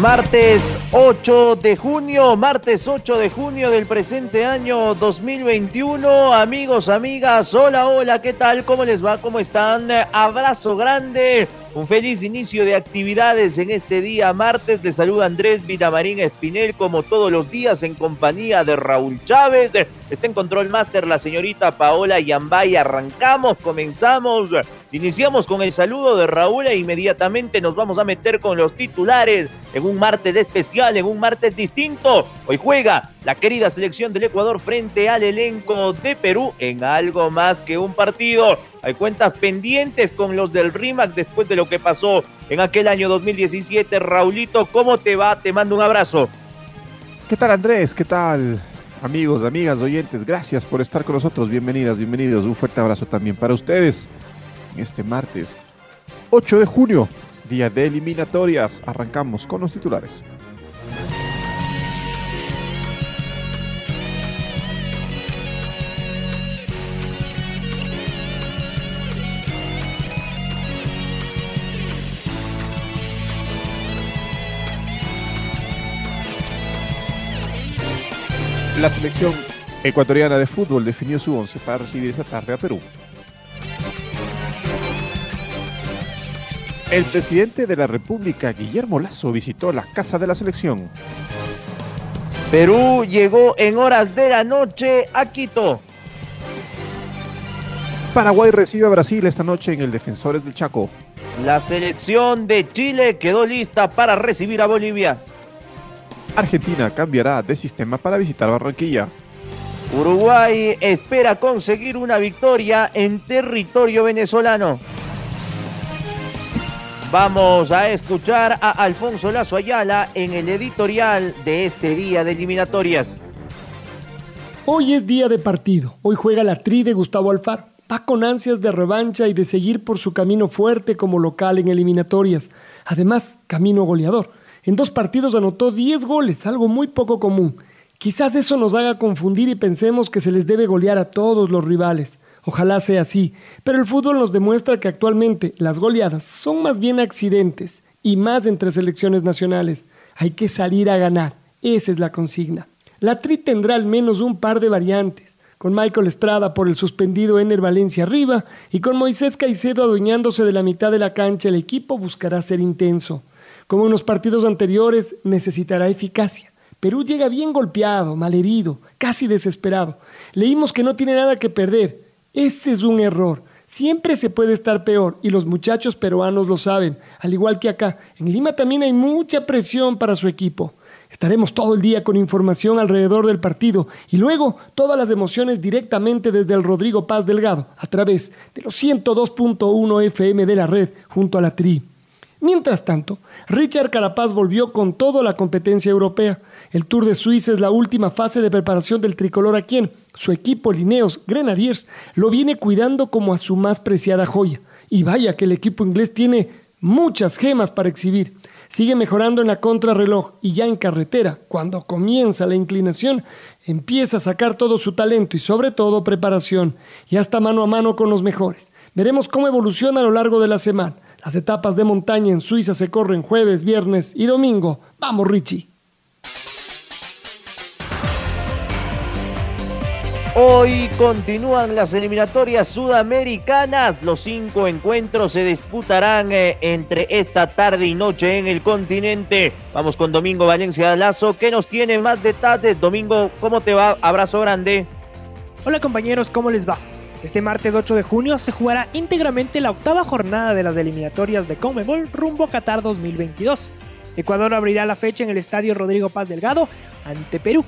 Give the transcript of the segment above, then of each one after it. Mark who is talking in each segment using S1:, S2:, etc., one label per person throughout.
S1: Martes 8 de junio, martes 8 de junio del presente año 2021. Amigos, amigas, hola, hola, ¿qué tal? ¿Cómo les va? ¿Cómo están? Abrazo grande. Un feliz inicio de actividades en este día martes. Les saluda Andrés Vitamarín Espinel como todos los días en compañía de Raúl Chávez. Está en Control Master la señorita Paola Yambay. Arrancamos, comenzamos. Iniciamos con el saludo de Raúl e inmediatamente nos vamos a meter con los titulares en un martes especial, en un martes distinto. Hoy juega la querida selección del Ecuador frente al elenco de Perú en algo más que un partido. Hay cuentas pendientes con los del RIMAC después de lo que pasó en aquel año 2017. Raulito, ¿cómo te va? Te mando un abrazo.
S2: ¿Qué tal Andrés? ¿Qué tal? Amigos, amigas, oyentes, gracias por estar con nosotros. Bienvenidas, bienvenidos. Un fuerte abrazo también para ustedes este martes 8 de junio, día de eliminatorias. Arrancamos con los titulares. La selección ecuatoriana de fútbol definió su once para recibir esta tarde a Perú. El presidente de la República, Guillermo Lazo, visitó la casa de la selección.
S1: Perú llegó en horas de la noche a Quito.
S2: Paraguay recibe a Brasil esta noche en el Defensores del Chaco.
S1: La selección de Chile quedó lista para recibir a Bolivia.
S2: Argentina cambiará de sistema para visitar Barranquilla.
S1: Uruguay espera conseguir una victoria en territorio venezolano. Vamos a escuchar a Alfonso Lazo Ayala en el editorial de este día de eliminatorias.
S3: Hoy es día de partido. Hoy juega la tri de Gustavo Alfaro. Va con ansias de revancha y de seguir por su camino fuerte como local en eliminatorias. Además, camino goleador. En dos partidos anotó 10 goles, algo muy poco común. Quizás eso nos haga confundir y pensemos que se les debe golear a todos los rivales. Ojalá sea así, pero el fútbol nos demuestra que actualmente las goleadas son más bien accidentes y más entre selecciones nacionales. Hay que salir a ganar, esa es la consigna. La Tri tendrá al menos un par de variantes, con Michael Estrada por el suspendido Ener Valencia arriba y con Moisés Caicedo adueñándose de la mitad de la cancha, el equipo buscará ser intenso. Como en los partidos anteriores, necesitará eficacia. Perú llega bien golpeado, malherido, casi desesperado. Leímos que no tiene nada que perder, ese es un error. Siempre se puede estar peor y los muchachos peruanos lo saben, al igual que acá. En Lima también hay mucha presión para su equipo. Estaremos todo el día con información alrededor del partido y luego todas las emociones directamente desde el Rodrigo Paz Delgado a través de los 102.1 FM de la red junto a la TRI. Mientras tanto, Richard Carapaz volvió con toda la competencia europea. El Tour de Suiza es la última fase de preparación del tricolor a quien su equipo Lineos Grenadiers lo viene cuidando como a su más preciada joya. Y vaya que el equipo inglés tiene muchas gemas para exhibir. Sigue mejorando en la contrarreloj y ya en carretera, cuando comienza la inclinación, empieza a sacar todo su talento y sobre todo preparación. Ya está mano a mano con los mejores. Veremos cómo evoluciona a lo largo de la semana. Las etapas de montaña en Suiza se corren jueves, viernes y domingo. Vamos, Richie.
S1: Hoy continúan las eliminatorias sudamericanas. Los cinco encuentros se disputarán eh, entre esta tarde y noche en el continente. Vamos con Domingo Valencia Lazo, que nos tiene más detalles. Domingo, ¿cómo te va? Abrazo grande.
S4: Hola compañeros, ¿cómo les va? Este martes 8 de junio se jugará íntegramente la octava jornada de las eliminatorias de Conmebol rumbo a Qatar 2022. Ecuador abrirá la fecha en el estadio Rodrigo Paz Delgado ante Perú.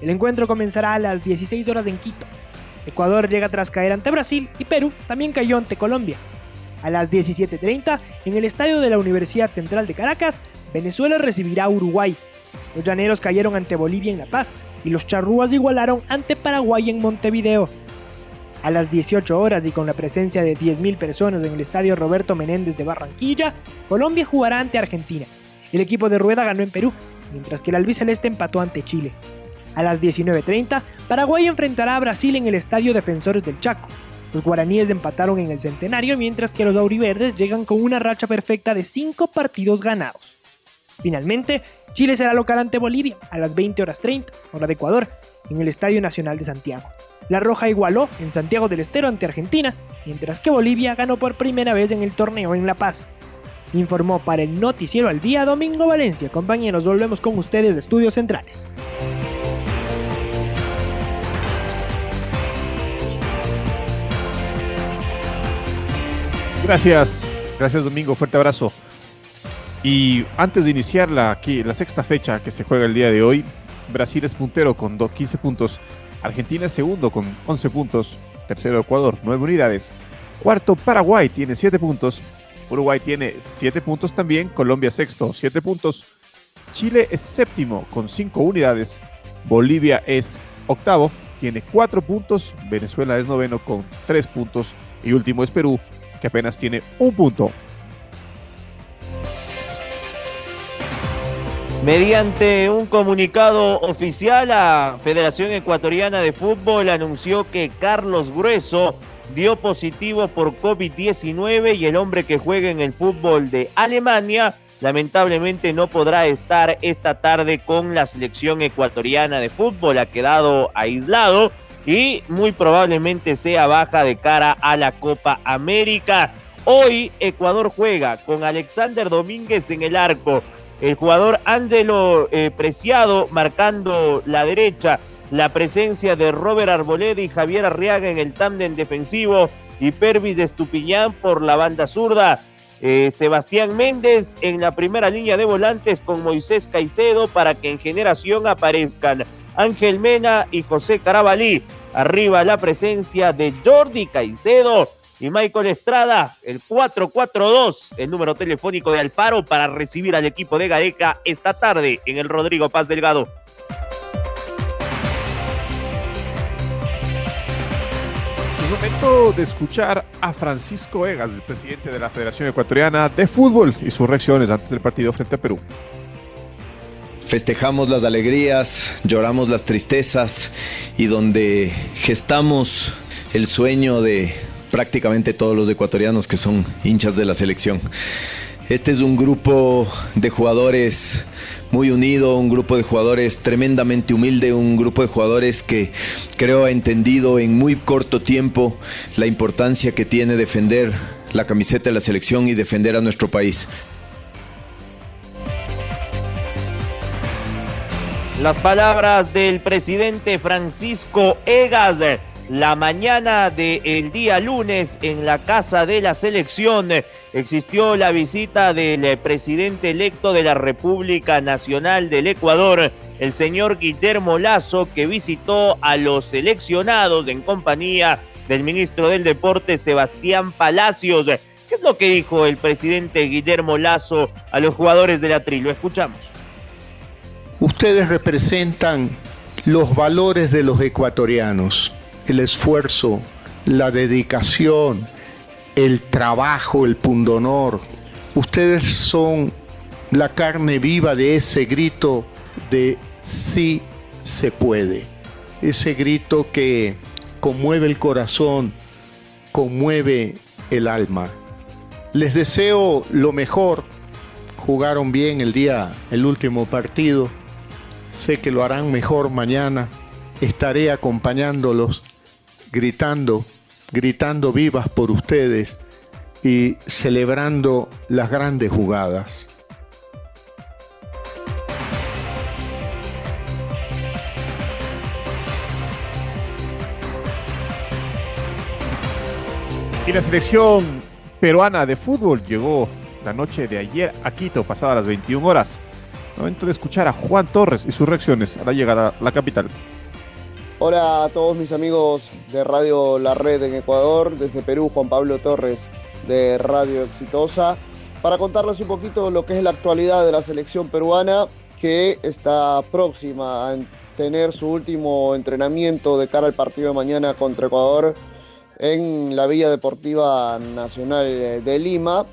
S4: El encuentro comenzará a las 16 horas en Quito. Ecuador llega tras caer ante Brasil y Perú también cayó ante Colombia. A las 17.30, en el estadio de la Universidad Central de Caracas, Venezuela recibirá a Uruguay. Los llaneros cayeron ante Bolivia en La Paz y los charrúas igualaron ante Paraguay en Montevideo. A las 18 horas y con la presencia de 10.000 personas en el estadio Roberto Menéndez de Barranquilla, Colombia jugará ante Argentina. El equipo de Rueda ganó en Perú, mientras que el albiceleste empató ante Chile. A las 19.30, Paraguay enfrentará a Brasil en el Estadio Defensores del Chaco. Los guaraníes empataron en el centenario, mientras que los auriverdes llegan con una racha perfecta de 5 partidos ganados. Finalmente, Chile será local ante Bolivia a las 20 horas 30, hora de Ecuador, en el Estadio Nacional de Santiago. La Roja igualó en Santiago del Estero ante Argentina, mientras que Bolivia ganó por primera vez en el torneo en La Paz. Informó para el Noticiero al Día Domingo Valencia. Compañeros, volvemos con ustedes de Estudios Centrales.
S2: Gracias, gracias Domingo, fuerte abrazo. Y antes de iniciar la, aquí, la sexta fecha que se juega el día de hoy, Brasil es puntero con 15 puntos, Argentina es segundo con 11 puntos, tercero Ecuador, 9 unidades, cuarto Paraguay tiene 7 puntos, Uruguay tiene 7 puntos también, Colombia sexto, 7 puntos, Chile es séptimo con 5 unidades, Bolivia es octavo, tiene 4 puntos, Venezuela es noveno con 3 puntos y último es Perú que apenas tiene un punto.
S1: Mediante un comunicado oficial, la Federación Ecuatoriana de Fútbol anunció que Carlos Grueso dio positivo por COVID-19 y el hombre que juega en el fútbol de Alemania lamentablemente no podrá estar esta tarde con la selección ecuatoriana de fútbol. Ha quedado aislado y muy probablemente sea baja de cara a la Copa América. Hoy Ecuador juega con Alexander Domínguez en el arco, el jugador Ángelo eh, Preciado marcando la derecha, la presencia de Robert Arboleda y Javier Arriaga en el tándem defensivo y Pervis de Estupiñán por la banda zurda. Eh, Sebastián Méndez en la primera línea de volantes con Moisés Caicedo para que en generación aparezcan Ángel Mena y José Carabalí. Arriba la presencia de Jordi Caicedo y Michael Estrada, el 442, el número telefónico de Alfaro para recibir al equipo de Gareca esta tarde en el Rodrigo Paz Delgado.
S2: Es momento de escuchar a Francisco Egas, el presidente de la Federación Ecuatoriana de Fútbol, y sus reacciones antes del partido frente a Perú.
S5: Festejamos las alegrías, lloramos las tristezas y donde gestamos el sueño de prácticamente todos los ecuatorianos que son hinchas de la selección. Este es un grupo de jugadores muy unido, un grupo de jugadores tremendamente humilde, un grupo de jugadores que creo ha entendido en muy corto tiempo la importancia que tiene defender la camiseta de la selección y defender a nuestro país.
S1: Las palabras del presidente Francisco Egas la mañana del día lunes en la casa de la selección existió la visita del presidente electo de la República Nacional del Ecuador, el señor Guillermo Lazo, que visitó a los seleccionados en compañía del ministro del Deporte Sebastián Palacios. ¿Qué es lo que dijo el presidente Guillermo Lazo a los jugadores de la TRI? Lo escuchamos.
S6: Ustedes representan los valores de los ecuatorianos, el esfuerzo, la dedicación, el trabajo, el pundonor. Ustedes son la carne viva de ese grito de sí se puede. Ese grito que conmueve el corazón, conmueve el alma. Les deseo lo mejor. Jugaron bien el día, el último partido Sé que lo harán mejor mañana. Estaré acompañándolos, gritando, gritando vivas por ustedes y celebrando las grandes jugadas.
S2: Y la selección peruana de fútbol llegó la noche de ayer a Quito, pasada las 21 horas. Momento de escuchar a Juan Torres y sus reacciones a la llegada a la capital.
S7: Hola a todos mis amigos de Radio La Red en Ecuador, desde Perú, Juan Pablo Torres de Radio Exitosa, para contarles un poquito lo que es la actualidad de la selección peruana que está próxima a tener su último entrenamiento de cara al partido de mañana contra Ecuador en la Villa Deportiva Nacional de Lima.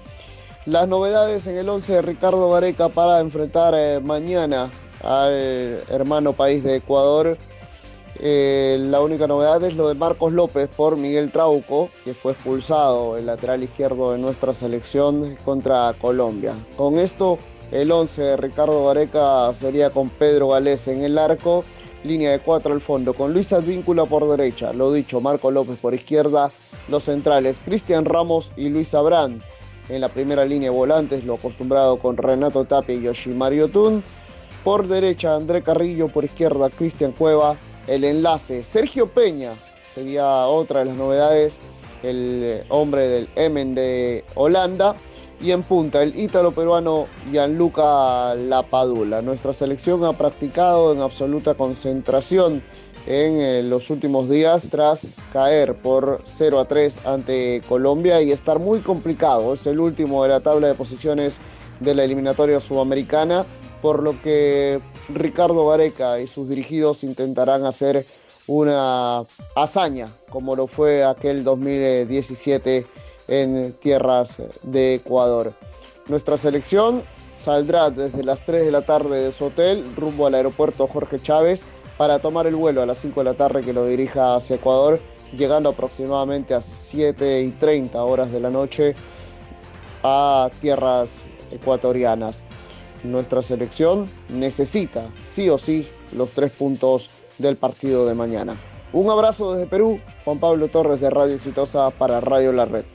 S7: Las novedades en el 11 de Ricardo Gareca para enfrentar eh, mañana al hermano país de Ecuador. Eh, la única novedad es lo de Marcos López por Miguel Trauco, que fue expulsado el lateral izquierdo de nuestra selección contra Colombia. Con esto, el 11 de Ricardo Gareca sería con Pedro Galés en el arco línea de cuatro al fondo, con Luis Advíncula por derecha, lo dicho, Marco López por izquierda, los centrales, Cristian Ramos y Luis Abrán. En la primera línea volantes, lo acostumbrado con Renato Tapia y Yoshimario Tun. Por derecha, André Carrillo, por izquierda, Cristian Cueva. El enlace, Sergio Peña, sería otra de las novedades, el hombre del Emen de Holanda y en punta el ítalo peruano Gianluca Lapadula. Nuestra selección ha practicado en absoluta concentración en eh, los últimos días tras caer por 0 a 3 ante Colombia y estar muy complicado. Es el último de la tabla de posiciones de la eliminatoria sudamericana, por lo que Ricardo Gareca y sus dirigidos intentarán hacer una hazaña como lo fue aquel 2017 en tierras de Ecuador. Nuestra selección saldrá desde las 3 de la tarde de su hotel rumbo al aeropuerto Jorge Chávez para tomar el vuelo a las 5 de la tarde que lo dirija hacia Ecuador, llegando aproximadamente a 7 y 30 horas de la noche a tierras ecuatorianas. Nuestra selección necesita sí o sí los tres puntos del partido de mañana. Un abrazo desde Perú, Juan Pablo Torres de Radio Exitosa para Radio La Red.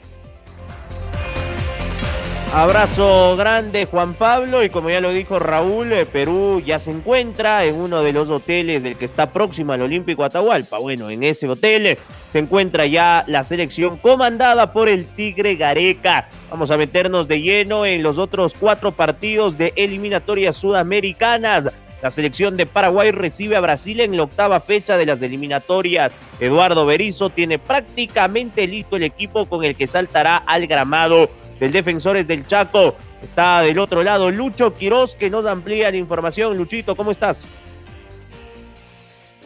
S1: Abrazo grande Juan Pablo y como ya lo dijo Raúl, eh, Perú ya se encuentra en uno de los hoteles del que está próximo al Olímpico Atahualpa. Bueno, en ese hotel se encuentra ya la selección comandada por el Tigre Gareca. Vamos a meternos de lleno en los otros cuatro partidos de eliminatorias sudamericanas. La selección de Paraguay recibe a Brasil en la octava fecha de las eliminatorias. Eduardo Berizzo tiene prácticamente listo el equipo con el que saltará al gramado del Defensores del Chaco. Está del otro lado Lucho Quiroz que nos amplía la información. Luchito, ¿cómo estás?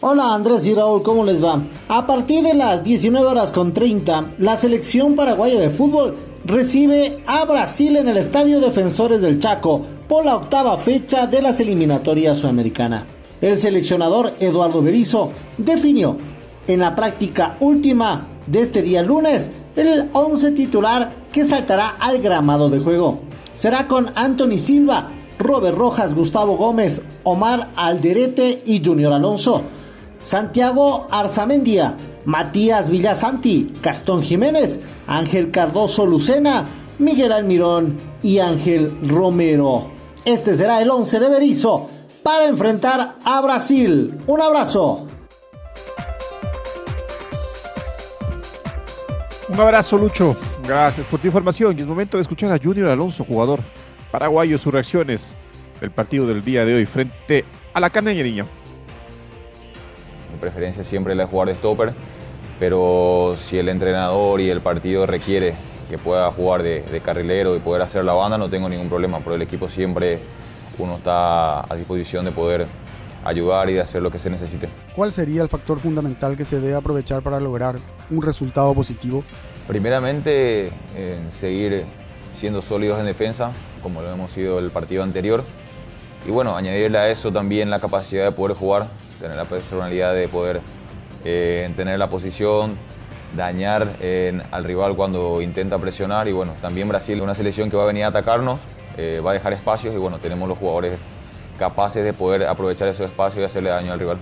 S8: Hola Andrés y Raúl, ¿cómo les va? A partir de las 19 horas con 30, la selección paraguaya de fútbol recibe a Brasil en el Estadio Defensores del Chaco por la octava fecha de las eliminatorias sudamericanas. El seleccionador Eduardo Berizzo definió en la práctica última de este día lunes el 11 titular que saltará al gramado de juego. Será con Anthony Silva, Robert Rojas, Gustavo Gómez, Omar Alderete y Junior Alonso. Santiago Arzamendia, Matías Villasanti, Gastón Jiménez, Ángel Cardoso Lucena, Miguel Almirón y Ángel Romero. Este será el 11 de Berizo para enfrentar a Brasil. Un abrazo.
S2: Un abrazo, Lucho. Gracias por tu información. Y es momento de escuchar a Junior Alonso, jugador paraguayo, sus reacciones del partido del día de hoy frente a la Caneña Niña.
S9: Mi preferencia siempre es la de jugar de stopper, pero si el entrenador y el partido requiere que pueda jugar de, de carrilero y poder hacer la banda, no tengo ningún problema. Por el equipo siempre uno está a disposición de poder ayudar y de hacer lo que se necesite.
S10: ¿Cuál sería el factor fundamental que se debe aprovechar para lograr un resultado positivo?
S9: Primeramente, en seguir siendo sólidos en defensa, como lo hemos sido el partido anterior. Y bueno, añadirle a eso también la capacidad de poder jugar, tener la personalidad de poder eh, tener la posición, dañar al rival cuando intenta presionar. Y bueno, también Brasil una selección que va a venir a atacarnos, eh, va a dejar espacios y bueno, tenemos los jugadores capaces de poder aprovechar esos espacios y hacerle daño al rival.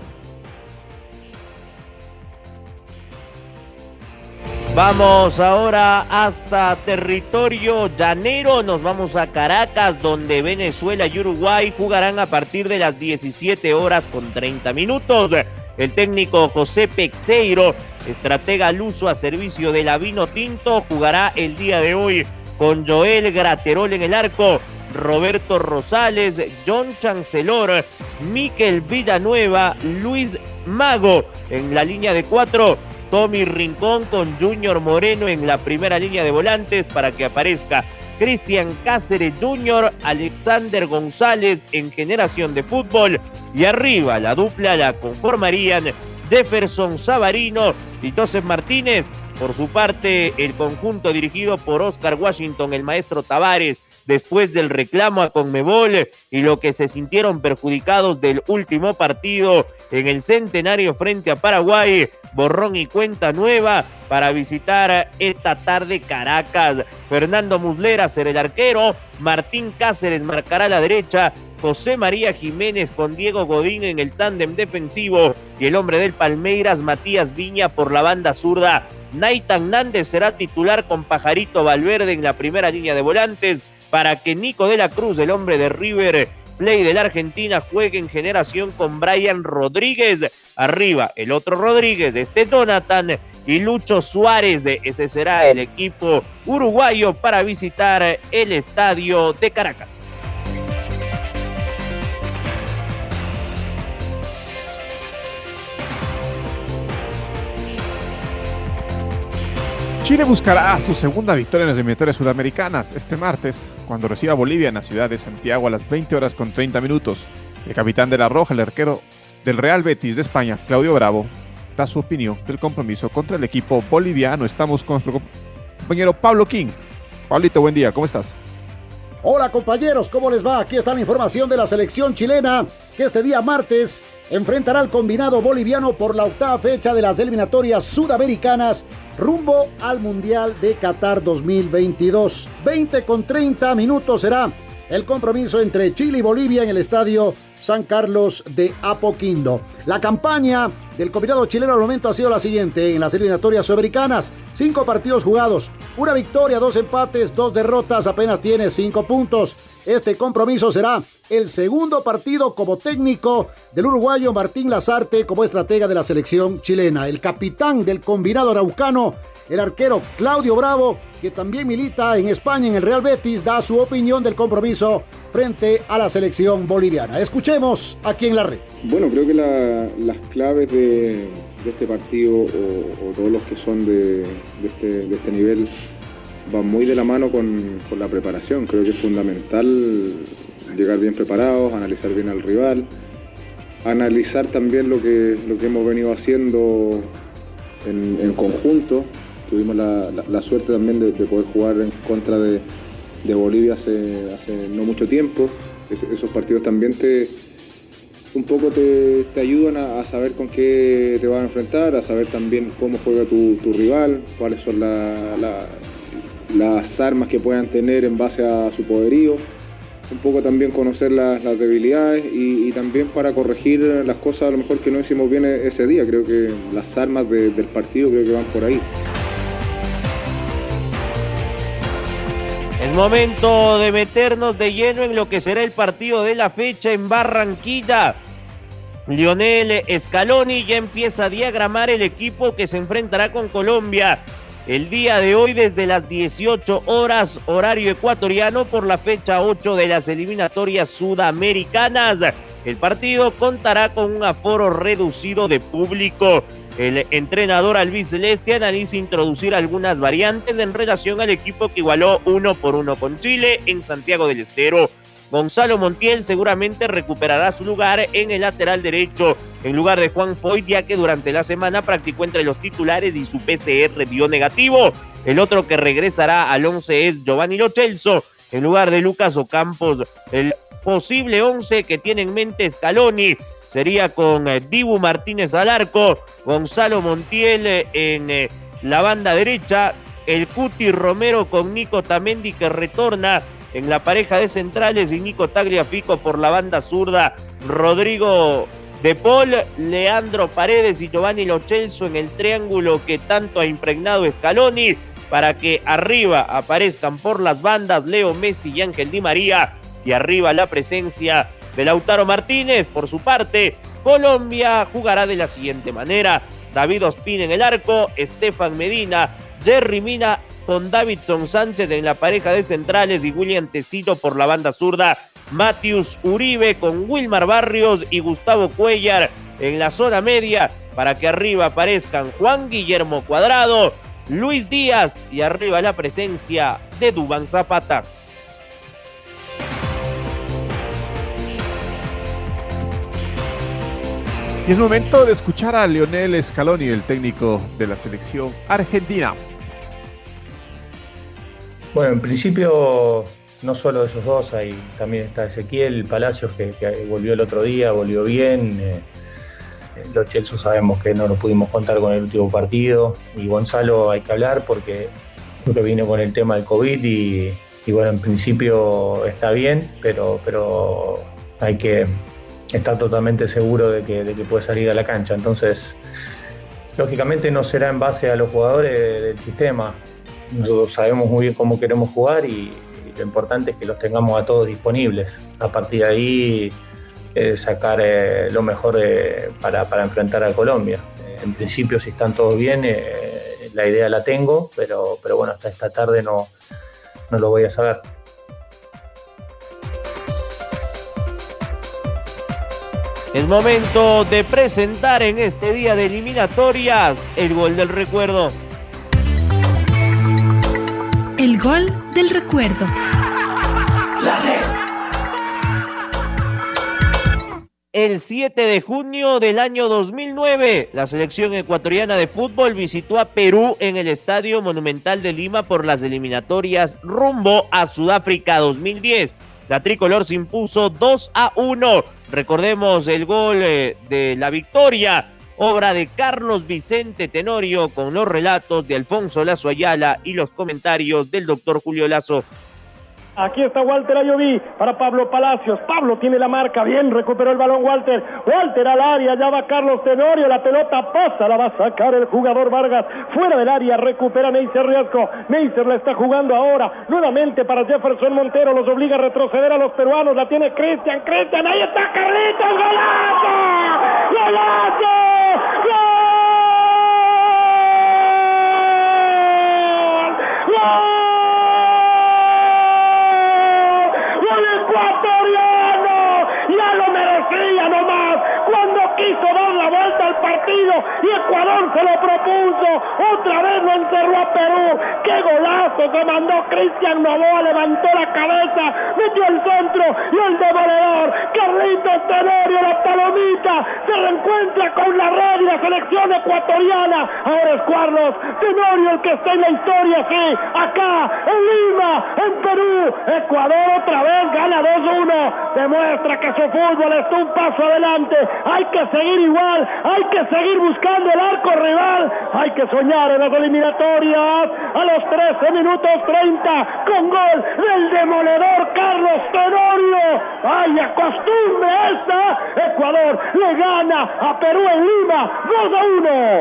S1: Vamos ahora hasta territorio llanero, nos vamos a Caracas, donde Venezuela y Uruguay jugarán a partir de las 17 horas con 30 minutos. El técnico José Pexeiro, estratega luso a servicio de la Vino Tinto, jugará el día de hoy con Joel Graterol en el arco, Roberto Rosales, John Chancellor, Miquel Villanueva, Luis Mago en la línea de cuatro, Tommy Rincón con Junior Moreno en la primera línea de volantes para que aparezca Cristian Cáceres Jr., Alexander González en generación de fútbol y arriba la dupla la conformarían Jefferson Savarino y Joseph Martínez. Por su parte, el conjunto dirigido por Oscar Washington, el maestro Tavares, después del reclamo a Conmebol y lo que se sintieron perjudicados del último partido en el centenario frente a Paraguay, borrón y cuenta nueva para visitar esta tarde Caracas. Fernando Muslera será el arquero, Martín Cáceres marcará la derecha, José María Jiménez con Diego Godín en el tándem defensivo y el hombre del Palmeiras, Matías Viña por la banda zurda. Naitan Nández será titular con Pajarito Valverde en la primera línea de volantes para que Nico de la Cruz, el hombre de River Play de la Argentina, juegue en generación con Brian Rodríguez. Arriba, el otro Rodríguez, este Donatan y Lucho Suárez. Ese será el equipo uruguayo para visitar el estadio de Caracas.
S2: Chile buscará su segunda victoria en las eliminatorias sudamericanas este martes, cuando reciba a Bolivia en la ciudad de Santiago a las 20 horas con 30 minutos. El capitán de la Roja, el arquero del Real Betis de España, Claudio Bravo, da su opinión del compromiso contra el equipo boliviano. Estamos con nuestro compañero Pablo King. Pablito, buen día, ¿cómo estás?
S11: Hola compañeros, ¿cómo les va? Aquí está la información de la selección chilena que este día martes enfrentará al combinado boliviano por la octava fecha de las eliminatorias sudamericanas rumbo al Mundial de Qatar 2022. 20 con 30 minutos será el compromiso entre Chile y Bolivia en el estadio San Carlos de Apoquindo. La campaña del combinado chileno al momento ha sido la siguiente en las eliminatorias sudamericanas. Cinco partidos jugados, una victoria, dos empates, dos derrotas, apenas tiene cinco puntos. Este compromiso será el segundo partido como técnico del uruguayo Martín Lazarte como estratega de la selección chilena. El capitán del combinado araucano el arquero Claudio Bravo, que también milita en España en el Real Betis, da su opinión del compromiso frente a la selección boliviana. Escuchemos aquí en la red.
S12: Bueno, creo que las claves de, este partido o, todos los que son de, este, este, nivel van muy de la mano con, la preparación. Creo que es fundamental llegar bien preparados, analizar bien al rival, analizar también lo que, lo que hemos venido haciendo en, conjunto, tuvimos la, suerte también de, poder jugar en contra de, Bolivia hace, hace, no mucho tiempo. esos partidos también te un poco te, ayudan a, saber con qué te van a enfrentar, a saber también cómo juega tu, rival, cuáles son las armas que puedan tener en base a su poderío un poco también conocer las, debilidades y, también para corregir las cosas a lo mejor que no hicimos bien e, ese día. Creo que las armas del partido creo que van por ahí.
S1: Es momento de meternos de lleno en lo que será el partido de la fecha en Barranquilla. Lionel Scaloni ya empieza a diagramar el equipo que se enfrentará con Colombia el día de hoy desde las 18 horas horario ecuatoriano por la fecha 8 de las eliminatorias sudamericanas. El partido contará con un aforo reducido de público. El entrenador Alvis Celeste analiza introducir algunas variantes en relación al equipo que igualó uno por uno con Chile en Santiago del Estero. Gonzalo Montiel seguramente recuperará su lugar en el lateral derecho en lugar de Juan Foyt, ya que durante la semana practicó entre los titulares y su PCR dio negativo. El otro que regresará al 11 es Giovanni Lochelso en lugar de Lucas Ocampos. El posible 11 que tiene en mente Scaloni sería con eh, Dibu Martínez al arco, Gonzalo Montiel eh, en eh, la banda derecha, el Cuti Romero con Nico Tamendi que retorna en la pareja de centrales y Nico Tagliafico por la banda zurda, Rodrigo De Paul, Leandro Paredes y Giovanni Lochelso en el triángulo que tanto ha impregnado Scaloni para que arriba aparezcan por las bandas Leo Messi y Ángel Di María y arriba la presencia de Lautaro Martínez, por su parte, Colombia jugará de la siguiente manera. David Ospina en el arco, Estefan Medina, Jerry Mina con Davidson Sánchez en la pareja de centrales y William Tecito por la banda zurda, Matius Uribe con Wilmar Barrios y Gustavo Cuellar en la zona media para que arriba aparezcan Juan Guillermo Cuadrado, Luis Díaz y arriba la presencia de Dubán Zapata.
S2: Y es momento de escuchar a Leonel Scaloni, el técnico de la selección argentina.
S13: Bueno, en principio no solo esos dos, hay, también está Ezequiel Palacios que, volvió el otro día, volvió bien. Eh, los Chelsea sabemos que no lo pudimos contar con el último partido. Y Gonzalo hay que hablar porque creo que vino con el tema del COVID y, bueno, en principio está bien, pero, pero hay que estar totalmente seguro que, de que puede salir a la cancha. Entonces, lógicamente no será en base a los jugadores del sistema. Nosotros sabemos muy bien cómo queremos jugar y, lo importante es que los tengamos a todos disponibles. A partir de ahí, eh, sacar eh, lo mejor eh, para, enfrentar a Colombia. en principio, si están todos bien, la idea la tengo, pero, pero bueno, hasta esta tarde no, no lo voy a saber.
S1: Es momento de presentar en este día de eliminatorias el gol del recuerdo.
S14: El gol del recuerdo.
S1: El 7 de junio del año 2009, la selección ecuatoriana de fútbol visitó a Perú en el Estadio Monumental de Lima por las eliminatorias rumbo a Sudáfrica 2010. La tricolor se impuso 2 a 1. Recordemos el gol eh, de la victoria obra de Carlos Vicente Tenorio, con los relatos de Alfonso Lazo Ayala y los comentarios del doctor Julio Lazo.
S15: Aquí está Walter Ayoví para Pablo Palacios. Pablo tiene la marca, bien, recuperó el balón Walter. Walter al área, ya va Carlos Tenorio, la pelota pasa, la va a sacar el jugador Vargas. Fuera del área, recupera Neisser Riasco. Neisser la está jugando ahora, nuevamente para Jefferson Montero, los obliga a retroceder a los peruanos. La tiene Cristian, Cristian, ahí está Carlitos, golazo, golazo. Y Ecuador se lo propuso. Otra vez lo encerró a Perú. ¡Qué golazo se mandó Cristian Novoa! Levantó la cabeza, metió el centro y el devorador. Carlitos Tenorio, la palomita, se reencuentra con la red y la selección ecuatoriana. Ahora es Carlos Tenorio el que está en la historia, sí. Acá, en Lima, en Perú. Ecuador otra vez gana 2-1. Demuestra que su fútbol está un paso adelante. Hay que seguir igual, hay que seguir buscando el arco rival. Hay que soñar en las eliminatorias. A los 13 minutos 30 con gol del demoledor Carlos Tenorio. ¡Ay, acostumbre esta! Ecuador le gana a Perú en Lima 2 a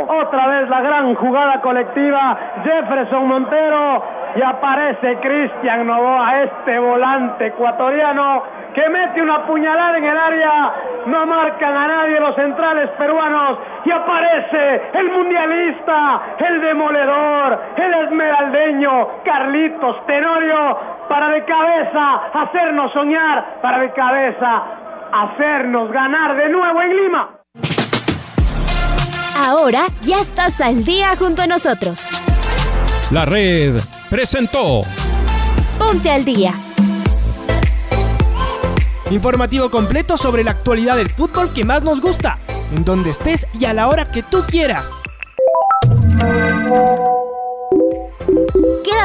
S15: 1. Otra vez la gran jugada colectiva. Jefferson Montero y aparece Cristian Novoa, este volante ecuatoriano que mete una puñalada en el área. No marcan a nadie los centrales peruanos y aparece el mundialista, el demoledor, el esmeraldeño, Carlitos Tenorio, para de cabeza hacernos soñar, para de cabeza hacernos ganar de nuevo en Lima.
S16: Ahora ya estás al día junto a nosotros.
S17: La red presentó
S16: Ponte al día.
S4: Informativo completo sobre la actualidad del fútbol que más nos gusta, en donde estés y a la hora que tú quieras.